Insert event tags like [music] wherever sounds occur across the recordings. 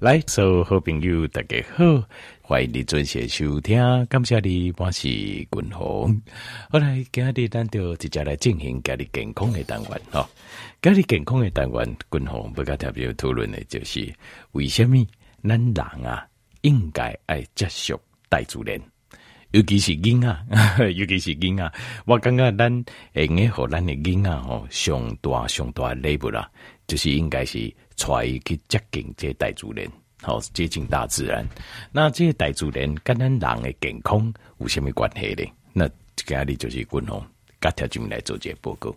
来，所有好朋友，大家好，欢迎你准时收听，感谢你，我是君鸿。好来，今日咱就直接来进行家里健康的单元哈。家里健康的单元，君鸿不加特别讨论的就是为什么咱人啊应该爱接受大自然，尤其是囡仔，[laughs] 尤其是囡仔。我感觉咱应该和咱的囡仔吼上大上大礼物啦，就是应该是。带伊去接近这大自然，好接近大自然。那这些大自然跟咱人的健康有什么关系呢？那今日就是君鸿甲条这边来做这个报告。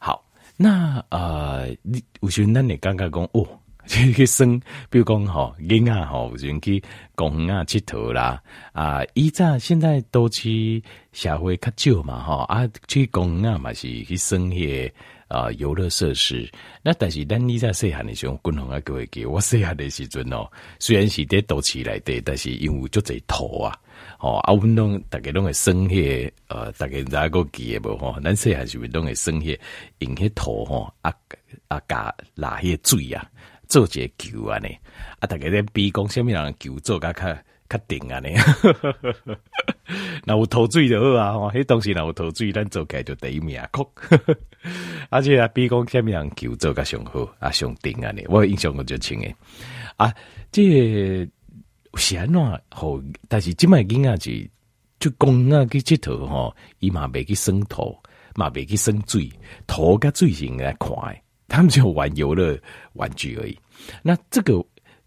好，那呃，你有时咱会感觉讲哦，[laughs] 去生，比如讲吼，囡仔吼，有时去公园啊佚佗啦啊，以前现在都去社会较少嘛，吼啊，去公园嘛是去生些。啊，游乐设施。那但是，咱你在细汉的时候，君鸿啊，各位记，我细汉的时阵哦，虽然是在都市来的，但是因为就这土啊，哦，啊，阮拢逐个拢会生些，呃，大家哪个记诶无吼？咱细汉时阵拢会生些，用迄土吼，啊啊加拉迄个水啊，做一个球安尼，啊，逐个咧比讲什么人球做甲较较顶啊呢？[laughs] [laughs] 那有土水就好啊，吼，迄东西那有土水，咱做起来就第一名，酷。而 [laughs] 且啊，比讲下面人球做甲上好啊，上顶啊！呢，我印象我就清诶啊，这是安怎好？但是即卖囡仔是就公啊，去佚佗吼，伊嘛未去生土，嘛未去生水，土甲水性来看诶，他们就玩游乐玩具而已。那这个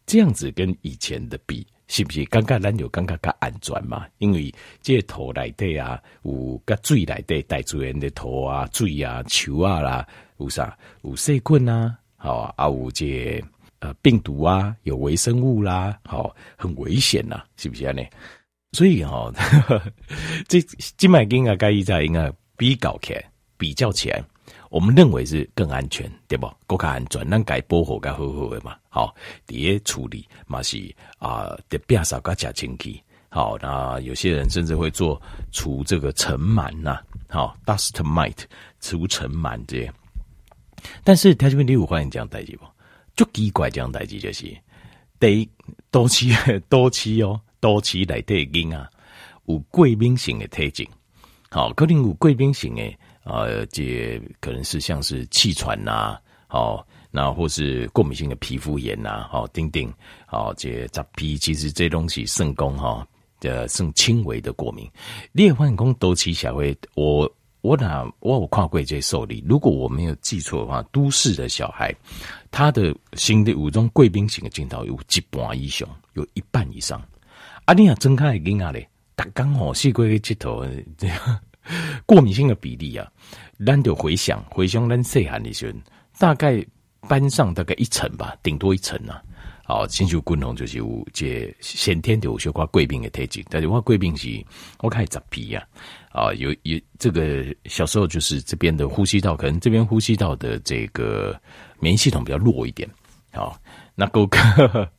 这样子跟以前的比。是不是感觉咱就感觉较安全嘛？因为这土内底啊，有甲水内底带自然的土啊、水啊、树啊啦，有啥有细菌啊，好啊，有这呃病毒啊，有微生物啦，好，很危险呐，是不是啊？呢？所以哈，[laughs] 这今麦应该该一在应该比较起来，比较起来。我们认为是更安全，对不？更加安全，咱该保护该好好的嘛。好，第一处理嘛是啊，得变少个假清气。好，那有些人甚至会做除这个尘螨呐，好，dust mite 除尘螨这样。但是条件你有发现这样代志不？就奇怪这样代志就是，得多期多期哦，多期来对应啊，有贵宾型的特征。好，可能有贵宾型的。呃，这可能是像是气喘呐，好，那或是过敏性的皮肤炎呐，好，丁丁，好，这杂皮其实这东西肾功哈，呃，肾轻微的过敏。裂患功都起小会，我我哪我有看过这受理，如果我没有记错的话，都市的小孩，他的新的五种贵宾型的镜头有一半以上，有一半以上。啊，你啊，睁开眼啊嘞，打刚好细龟的镜头这样。过敏性的比例啊，咱就回想回想咱细汉的时候，大概班上大概一层吧，顶多一层啊。好，亲像君鸿就是有这先天的有些挂贵宾的特质，但是我贵宾是我开杂皮啊，啊有有这个小时候就是这边的呼吸道，可能这边呼吸道的这个免疫系统比较弱一点。好，那国家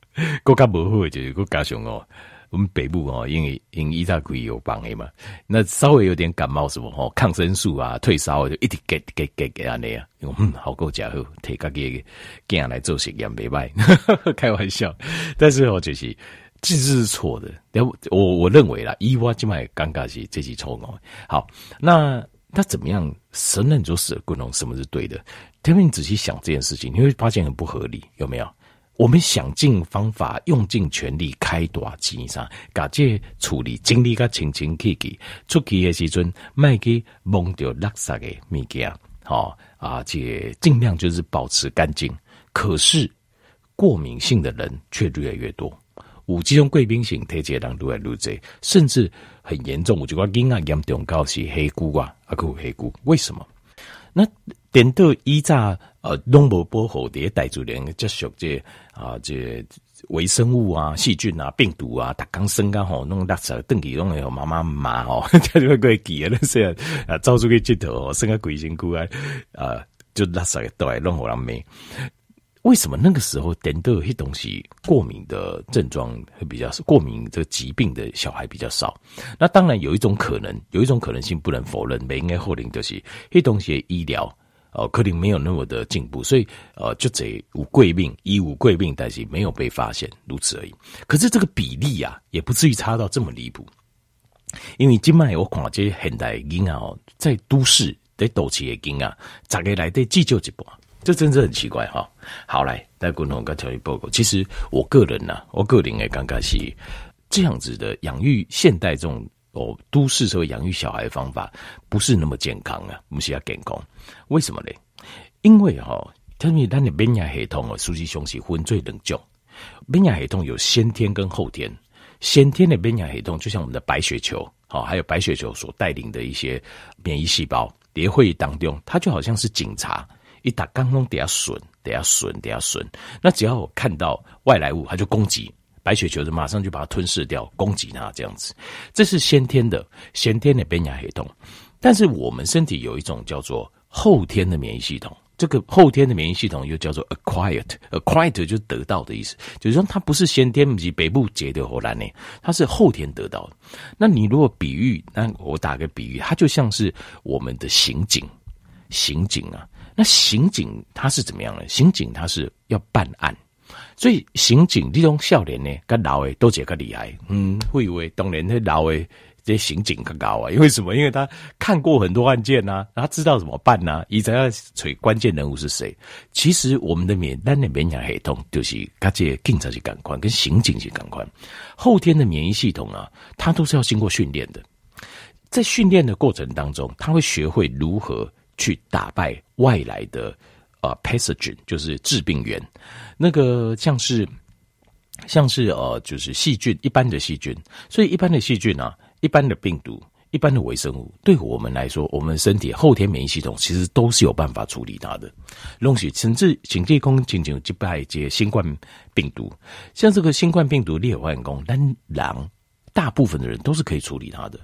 国家不会就是够加上哦。我们北部哦，因为因为伊扎可以有帮的嘛，那稍微有点感冒什么吼，抗生素啊，退烧就一直给给给给安尼啊，嗯，好够家伙，提个给给来做实验没卖，[laughs] 开玩笑，但是哦就是这是错的，我我认为啦，伊娃今麦尴尬是这是错哦。好，那他怎么样神人就死了，不能什么是对的？特别你仔细想这件事情，你会发现很不合理，有没有？我们想尽方法，用尽全力开大钱上，把这处理精力个清清气气，出去的时阵，卖给蒙掉垃圾的物件，好啊，这尽量就是保持干净。可是过敏性的人却越来越多，有这种贵宾性体质的人越来越多，甚至很严重。我觉得更加严重，到是黑菇啊，啊，个黑菇，为什么？那点到一炸呃，拢无保护的大自然接触这啊，这微生物啊、细菌啊、病毒啊，逐工生干吼，弄垃圾等于弄个妈妈骂吼，就 [laughs] 会过记啊，[laughs] 那些啊，走出去佚佗，生个鬼辛苦啊，啊，就垃圾都来弄互人骂。为什么那个时候点到一些东西过敏的症状会比较少，过敏这个疾病的小孩比较少？那当然有一种可能，有一种可能性不能否认，没应该否定就是一东西医疗。哦，可能没有那么的进步，所以呃，就这无贵病，医无贵病，但是没有被发现，如此而已。可是这个比例啊，也不至于差到这么离谱，因为今麦我看这些现代婴儿哦，在都市在都市的婴儿，咋个来得急救一波？这真是很奇怪哈。好来，带观众跟条例报告。其实我个人呢、啊，我个人也刚刚是这样子的养育现代这种。哦，都市社会养育小孩的方法不是那么健康啊，我们需要健康。为什么呢？因为哈、哦，特别咱的免疫系统哦，实际上是分最两种。免疫系统有先天跟后天。先天的免疫系统就像我们的白血球，好，还有白血球所带领的一些免疫细胞，叠会当中，它就好像是警察，一打刚刚得要损，得要损，得要损。那只要我看到外来物，它就攻击。白血球就马上就把它吞噬掉，攻击它这样子，这是先天的先天的免疫系统。但是我们身体有一种叫做后天的免疫系统，这个后天的免疫系统又叫做 acquired，acquired 就得到的意思，就是说它不是先天以北部结的荷兰呢，它是后天得到的。那你如果比喻，那我打个比喻，它就像是我们的刑警，刑警啊，那刑警他是怎么样呢？刑警他是要办案。所以刑警这种少年呢，跟老的都觉得厉害。嗯，会以为当年那老的这刑警更高啊？因 [laughs] 为什么？因为他看过很多案件呐、啊，他知道怎么办呐、啊，一直要找关键人物是谁。其实我们的免单的免疫系统就是跟这警察去感官，跟刑警去感官。后天的免疫系统啊，它都是要经过训练的。在训练的过程当中，他会学会如何去打败外来的。啊、，pathogen 就是致病源，那个像是像是呃，就是细菌，一般的细菌，所以一般的细菌啊，一般的病毒，一般的微生物，对我们来说，我们身体后天免疫系统其实都是有办法处理它的。弄起，甚至警戒工仅仅击败一些新冠病毒，像这个新冠病毒裂换工，但狼大部分的人都是可以处理它的。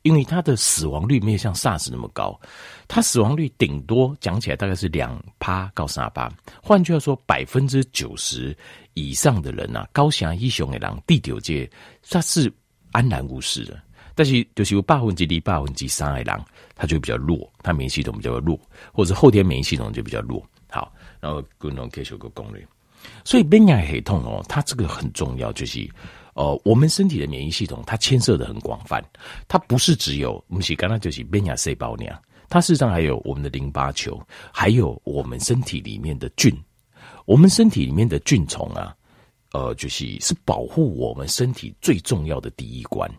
因为它的死亡率没有像 SARS 那么高，它死亡率顶多讲起来大概是两趴到三趴。换句话说，百分之九十以上的人啊，高血压、雄的人，第九届它是安然无事的。但是就是有百分之二、百分之三的人，他就比较弱，他免疫系统比较弱，或者后天免疫系统就比较弱。好，然后共同介绍个攻略。所以免疫系统哦，它这个很重要，就是。呃，我们身体的免疫系统它牵涉的很广泛，它不是只有我们是刚刚就是免疫细胞那样，它事实上还有我们的淋巴球，还有我们身体里面的菌，我们身体里面的菌虫啊，呃，就是是保护我们身体最重要的第一关，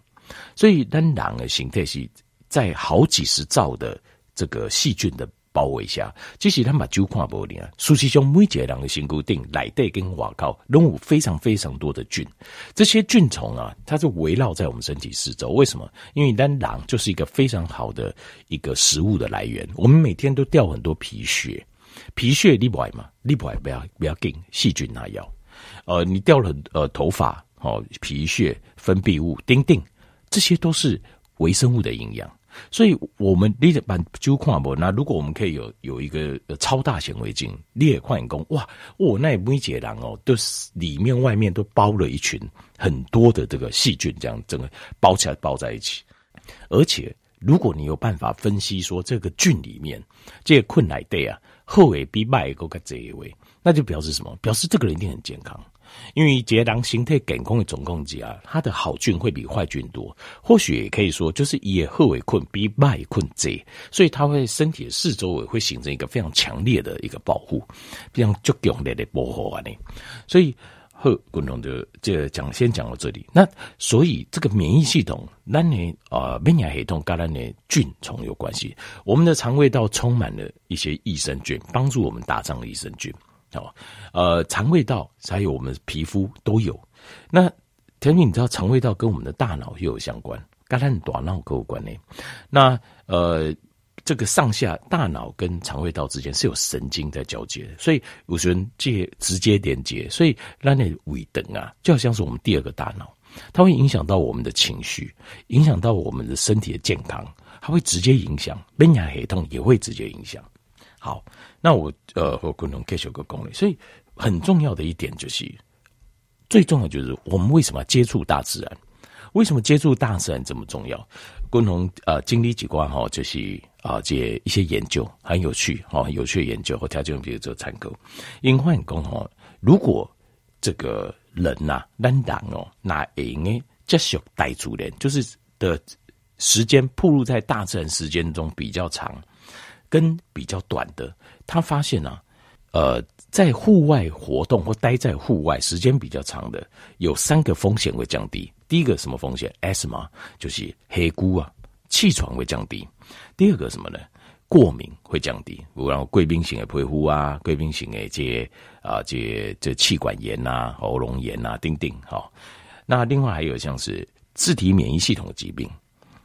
所以当然的形态是在好几十兆的这个细菌的。包围下，即使他把酒看不灵啊，事实上每一个人的身躯顶内底跟外口都有非常非常多的菌，这些菌虫啊，它是围绕在我们身体四周。为什么？因为单狼就是一个非常好的一个食物的来源。我们每天都掉很多皮屑，皮屑你不爱嘛？你不爱不要不要紧，细菌拿药。呃，你掉了呃头发哦，皮屑分泌物，丁丁，这些都是微生物的营养。所以，我们你办就看不，那如果我们可以有有一个超大显微镜，你也看工哇，哦，那每一个人哦，都是里面外面都包了一群很多的这个细菌，这样整个包起来包在一起。而且，如果你有办法分析说这个菌里面这个困难对啊，后尾比外一个这一位，那就表示什么？表示这个人一定很健康。因为结囊形态健康的总共计啊，它的好菌会比坏菌多，或许也可以说就是也贺为困比卖困贼，所以它会身体的四周围会形成一个非常强烈的一个保护，非常足强烈的保护啊！呢，所以贺共同的这讲先讲到这里。那所以这个免疫系统，那你啊免疫系统跟咱的菌虫有关系。我们的肠胃道充满了一些益生菌，帮助我们打仗的益生菌。哦，呃，肠胃道还有我们皮肤都有。那田你知道肠胃道跟我们的大脑又有相关，跟咱大脑有关呢。那呃，这个上下大脑跟肠胃道之间是有神经在交接，所以有时候接直接连接，所以让那胃等啊，就好像是我们第二个大脑，它会影响到我们的情绪，影响到我们的身体的健康，它会直接影响，免疫系统也会直接影响。好，那我呃和共同介绍个攻略，所以很重要的一点就是，最重要就是我们为什么要接触大自然？为什么接触大自然这么重要？共同呃经历几关哈，就是啊这一些研究很有趣哈，有趣的研究和条件，比如做参考。因为讲哈，如果这个人呐，人当哦，那应该接受大自然，就是的时间暴露在大自然时间中比较长，跟比较短的，他发现啊，呃，在户外活动或待在户外时间比较长的，有三个风险会降低。第一个什么风险？S 吗就是黑菇啊，气喘会降低。第二个什么呢？过敏会降低，然后贵宾型的皮肤啊，贵宾型的这些啊，这这气管炎呐、啊、喉咙炎呐，等等。好，那另外还有像是自体免疫系统的疾病，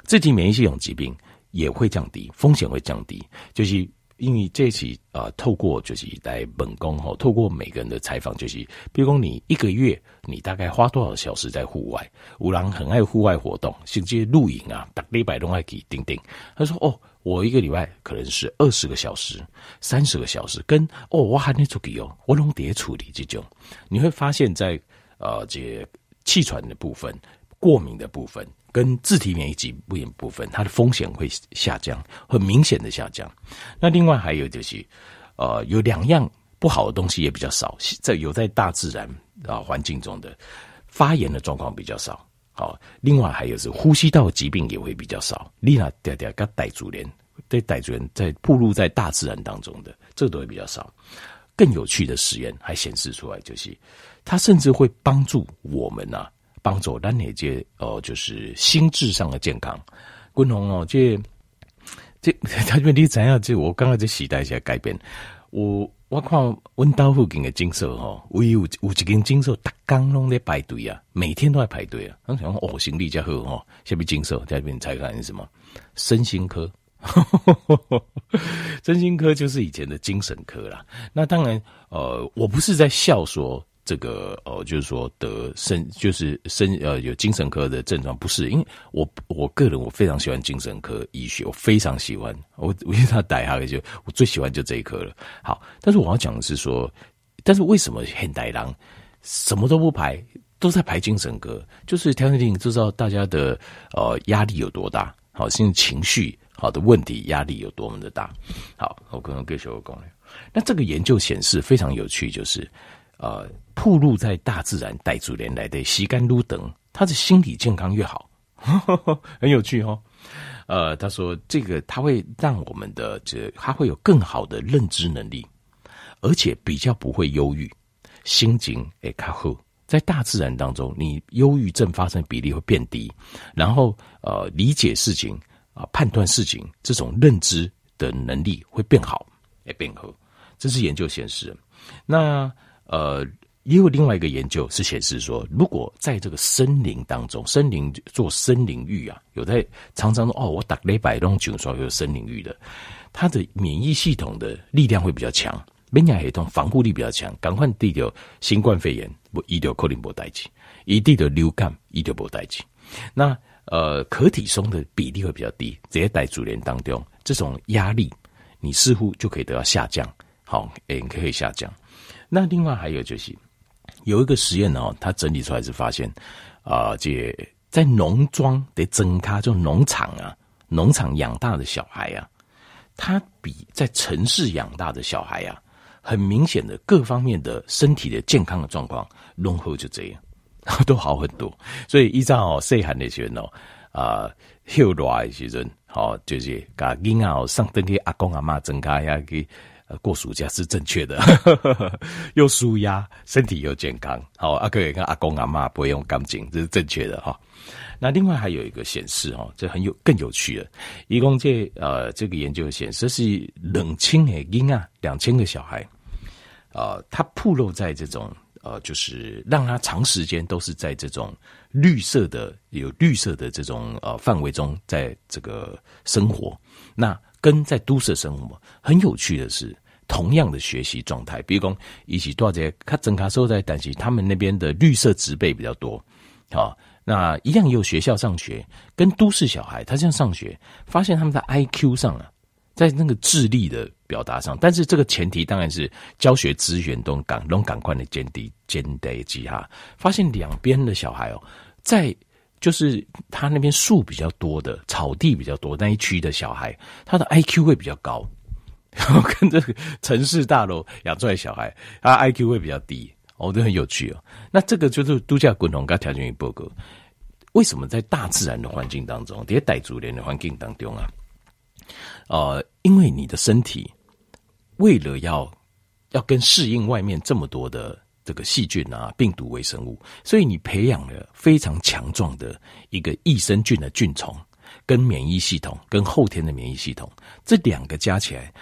自体免疫系统疾病也会降低，风险会降低，就是。因为这期呃，透过就是在本工哈，透过每个人的采访，就是比如说你一个月你大概花多少小时在户外？有人很爱户外活动，甚至露营啊，打礼拜都爱去顶顶。他说：“哦，我一个礼拜可能是二十个小时、三十个小时，跟哦，我还得出去哦，我拢得处理这种。”你会发现在呃，这气喘的部分、过敏的部分。跟自体免疫疾病部分，它的风险会下降，很明显的下降。那另外还有就是，呃，有两样不好的东西也比较少，在有在大自然啊环境中的发炎的状况比较少。好，另外还有是呼吸道疾病也会比较少。丽娜嗲嗲跟傣族人对傣族人在暴露在大自然当中的，这个都会比较少。更有趣的实验还显示出来，就是它甚至会帮助我们啊。帮助咱那些哦，就是心智上的健康。滚红哦，这这他问题怎样？这 [laughs] 我刚刚在时代在改变。我我看温岛附近的诊所哈，我有有一间诊所，大刚拢在排队啊，每天都在排队啊。我想哦，心力加好哦，下面诊所在这边猜看是什么？身心科，[laughs] 身心科就是以前的精神科啦。那当然，呃，我不是在笑说。这个呃，就是说得身就是身呃有精神科的症状，不是因为我我个人我非常喜欢精神科医学，我非常喜欢我我因为他带下来就我最喜欢就这一科了。好，但是我要讲的是说，但是为什么现代人什么都不排，都在排精神科？就是条件定就知道大家的呃压力有多大，好，甚至情绪好的问题压力有多么的大。好，我可能给小个讲。那这个研究显示非常有趣，就是。呃，暴露在大自然带主人来的吸干撸等，他的心理健康越好，[laughs] 很有趣哦。呃，他说这个他会让我们的这他会有更好的认知能力，而且比较不会忧郁，心情诶较好。在大自然当中，你忧郁症发生比例会变低，然后呃理解事情啊、判断事情这种认知的能力会变好，也变好。这是研究显示，那。呃，也有另外一个研究是显示说，如果在这个森林当中，森林做森林浴啊，有在常常说哦，我打雷百东九说有森林浴的，它的免疫系统的力量会比较强，免疫系统防护力比较强，赶快地掉新冠肺炎不医疗克林波代志，一地的流感医疗波代志，那呃，可体松的比例会比较低，这些带主联当中，这种压力你似乎就可以得到下降，好，也可以下降。那另外还有就是有一个实验哦，他整理出来是发现啊，这在农庄得增咖，就农场啊，农场养大的小孩啊，他比在城市养大的小孩啊，很明显的各方面的身体的健康的状况，浓厚就这样，[laughs] 都好很多。所以依照，细汉的时候哦，啊，后来的时阵，好就是甲囡仔上登去阿公阿妈增咖下去。呃，过暑假是正确的，[laughs] 又舒压，身体又健康。好，阿哥也跟阿公阿妈不会用钢筋，这是正确的哈。那另外还有一个显示哈，这很有更有趣的，一共这呃这个研究显示是两千个婴啊，两千个小孩，呃，他暴露在这种呃，就是让他长时间都是在这种绿色的有绿色的这种呃范围中，在这个生活那。跟在都市生活很有趣的是，同样的学习状态，比如说一起多少节，他整卡时候在担心他们那边的绿色植被比较多，好，那一样也有学校上学，跟都市小孩他这样上学，发现他们在 IQ 上啊，在那个智力的表达上，但是这个前提当然是教学资源都赶都赶快的减低减低几哈，发现两边的小孩哦，在就是他那边树比较多的草地比较多那一区的小孩，他的 IQ 会比较高，然 [laughs] 后跟这个城市大楼养出来的小孩，他 IQ 会比较低，哦，都很有趣哦。那这个就是度假滚筒跟条件与报告，为什么在大自然的环境当中，这些傣族人的环境当中啊？呃，因为你的身体为了要要跟适应外面这么多的。这个细菌啊，病毒微生物，所以你培养了非常强壮的一个益生菌的菌虫，跟免疫系统，跟后天的免疫系统，这两个加起来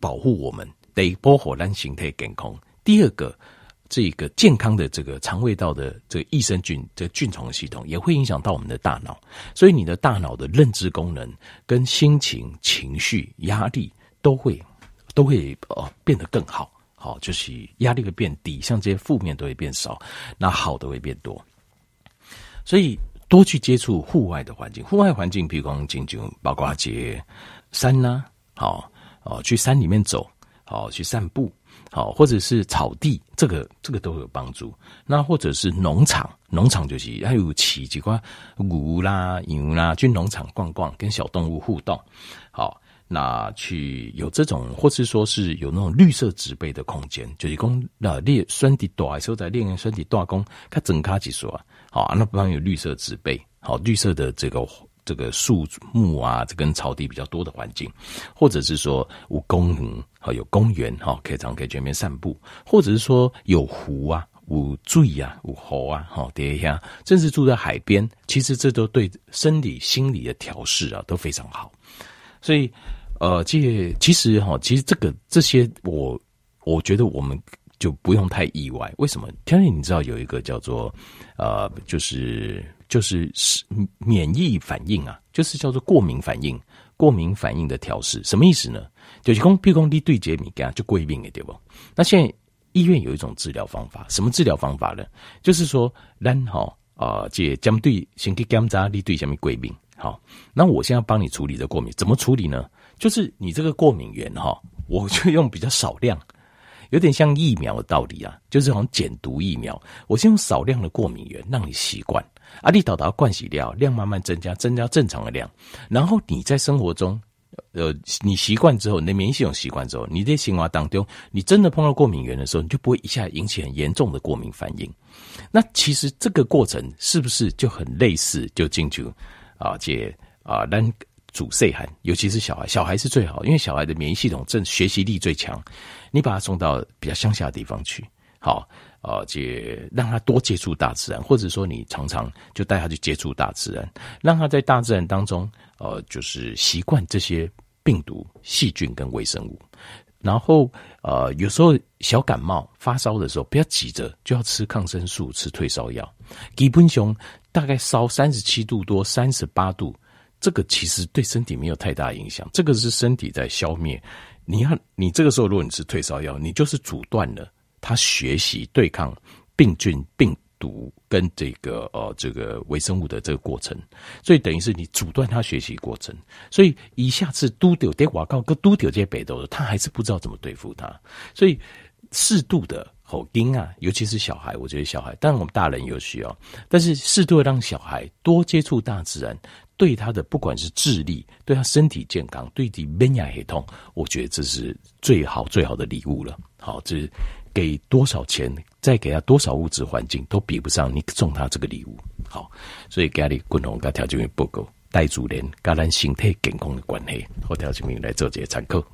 保护我们，得波火兰形态健康。第二个，这个健康的这个肠胃道的这个益生菌这个菌虫系统，也会影响到我们的大脑，所以你的大脑的认知功能、跟心情、情绪、压力都会都会呃变得更好。好，就是压力会变低，像这些负面都会变少，那好的会变多。所以多去接触户外的环境，户外环境，比如讲进就包括些山呐、好哦，去山里面走，好去散步，好或者是草地，这个这个都有帮助。那或者是农场，农场就是还有骑几块牛啦、牛啦，去农场逛逛，跟小动物互动，好。那去有这种，或是说是有那种绿色植被的空间，就是讲那练身体大的时候在练身体大功，它整卡几说啊，好，那不然有绿色植被，好，绿色的这个这个树木啊，这跟草地比较多的环境，或者是说有公园，好有公园，哈，可以常可以全面散步，或者是说有湖啊，有水啊，有河啊，好，叠一下，甚至住在海边，其实这都对生理心理的调试啊都非常好，所以。呃，这其实哈，其实这个这些我我觉得我们就不用太意外。为什么？天天你知道有一个叫做呃，就是就是是免疫反应啊，就是叫做过敏反应，过敏反应的调试，什么意思呢？就是讲，譬如讲你对接敏感就过敏的对不？那现在医院有一种治疗方法，什么治疗方法呢？就是说，咱哈啊，这针对先去检查你对什么过敏，好，那我现在帮你处理的过敏，怎么处理呢？就是你这个过敏源哈，我就用比较少量，有点像疫苗的道理啊，就是好像减毒疫苗。我先用少量的过敏源让你习惯，啊，你导导灌洗掉量慢慢增加，增加正常的量，然后你在生活中，呃，你习惯之后，你的免疫系统习惯之后，你在生活当中，你真的碰到过敏源的时候，你就不会一下引起很严重的过敏反应。那其实这个过程是不是就很类似？就进去啊，这啊，让。主岁寒，尤其是小孩，小孩是最好，因为小孩的免疫系统正学习力最强。你把他送到比较乡下的地方去，好，呃，就让他多接触大自然，或者说你常常就带他去接触大自然，让他在大自然当中，呃，就是习惯这些病毒、细菌跟微生物。然后，呃，有时候小感冒发烧的时候，不要急着就要吃抗生素、吃退烧药。基本上大概烧三十七度多、三十八度。这个其实对身体没有太大影响，这个是身体在消灭。你看，你这个时候如果你吃退烧药，你就是阻断了它学习对抗病菌、病毒跟这个呃这个微生物的这个过程，所以等于是你阻断它学习过程。所以一下子都丢得瓦告，跟都丢这些北斗的，他还是不知道怎么对付它。所以适度的吼丁啊，尤其是小孩，我觉得小孩，当然我们大人有需要，但是适度的让小孩多接触大自然。对他的不管是智力，对他身体健康，对你免疫系统，我觉得这是最好最好的礼物了。好，这是给多少钱，再给他多少物质环境，都比不上你送他这个礼物。好，所以家里共同跟条件报告，带主人跟咱身体健康的关系，和条件来做这些参考。